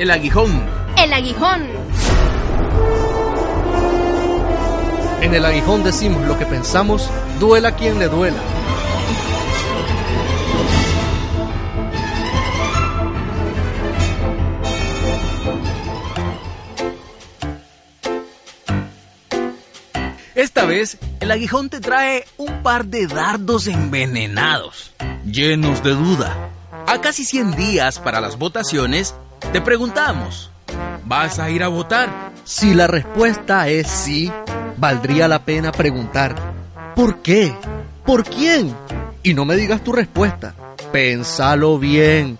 El aguijón. El aguijón. En el aguijón decimos lo que pensamos, duela quien le duela. Esta vez, el aguijón te trae un par de dardos envenenados, llenos de duda. A casi 100 días para las votaciones, te preguntamos, ¿vas a ir a votar? Si la respuesta es sí, valdría la pena preguntar, ¿por qué? ¿Por quién? Y no me digas tu respuesta, pensalo bien.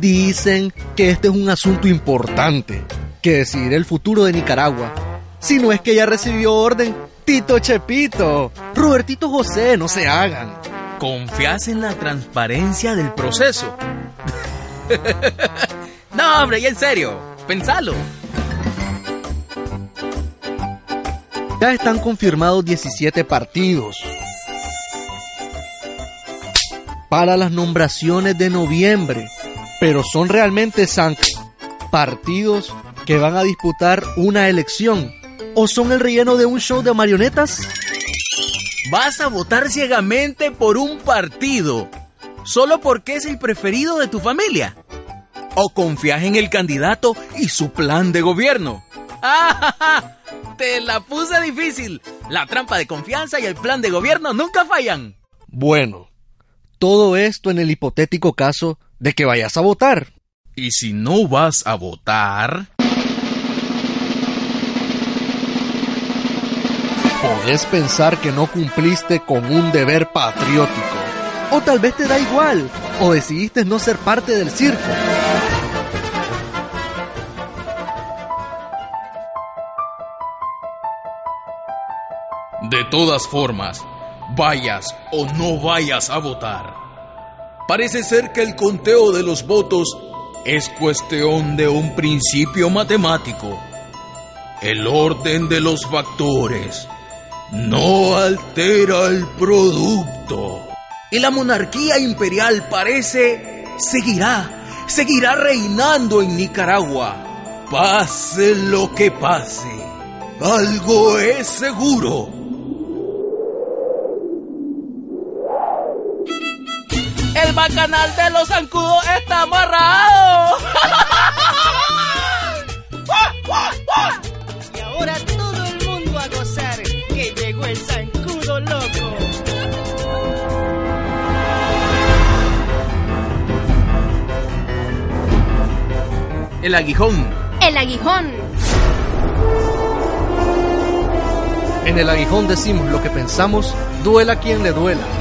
Dicen que este es un asunto importante, que decidir el futuro de Nicaragua. Si no es que ya recibió orden, Tito Chepito, Robertito José, no se hagan. ¿Confías en la transparencia del proceso? no, hombre, y en serio, pensalo. Ya están confirmados 17 partidos. Para las nombraciones de noviembre. Pero son realmente san partidos que van a disputar una elección. ¿O son el relleno de un show de marionetas? ¿Vas a votar ciegamente por un partido solo porque es el preferido de tu familia? ¿O confías en el candidato y su plan de gobierno? ¡Ah! Te la puse difícil. La trampa de confianza y el plan de gobierno nunca fallan. Bueno, todo esto en el hipotético caso de que vayas a votar. Y si no vas a votar... Podés pensar que no cumpliste con un deber patriótico. O tal vez te da igual. O decidiste no ser parte del circo. De todas formas, vayas o no vayas a votar. Parece ser que el conteo de los votos es cuestión de un principio matemático. El orden de los factores no altera el producto. Y la monarquía imperial parece seguirá, seguirá reinando en Nicaragua. Pase lo que pase, algo es seguro. El bacanal de los zancudos está amarrado. Y ahora todo el mundo a gozar que llegó el zancudo El aguijón. El aguijón. En el aguijón decimos lo que pensamos, duela quien le duela.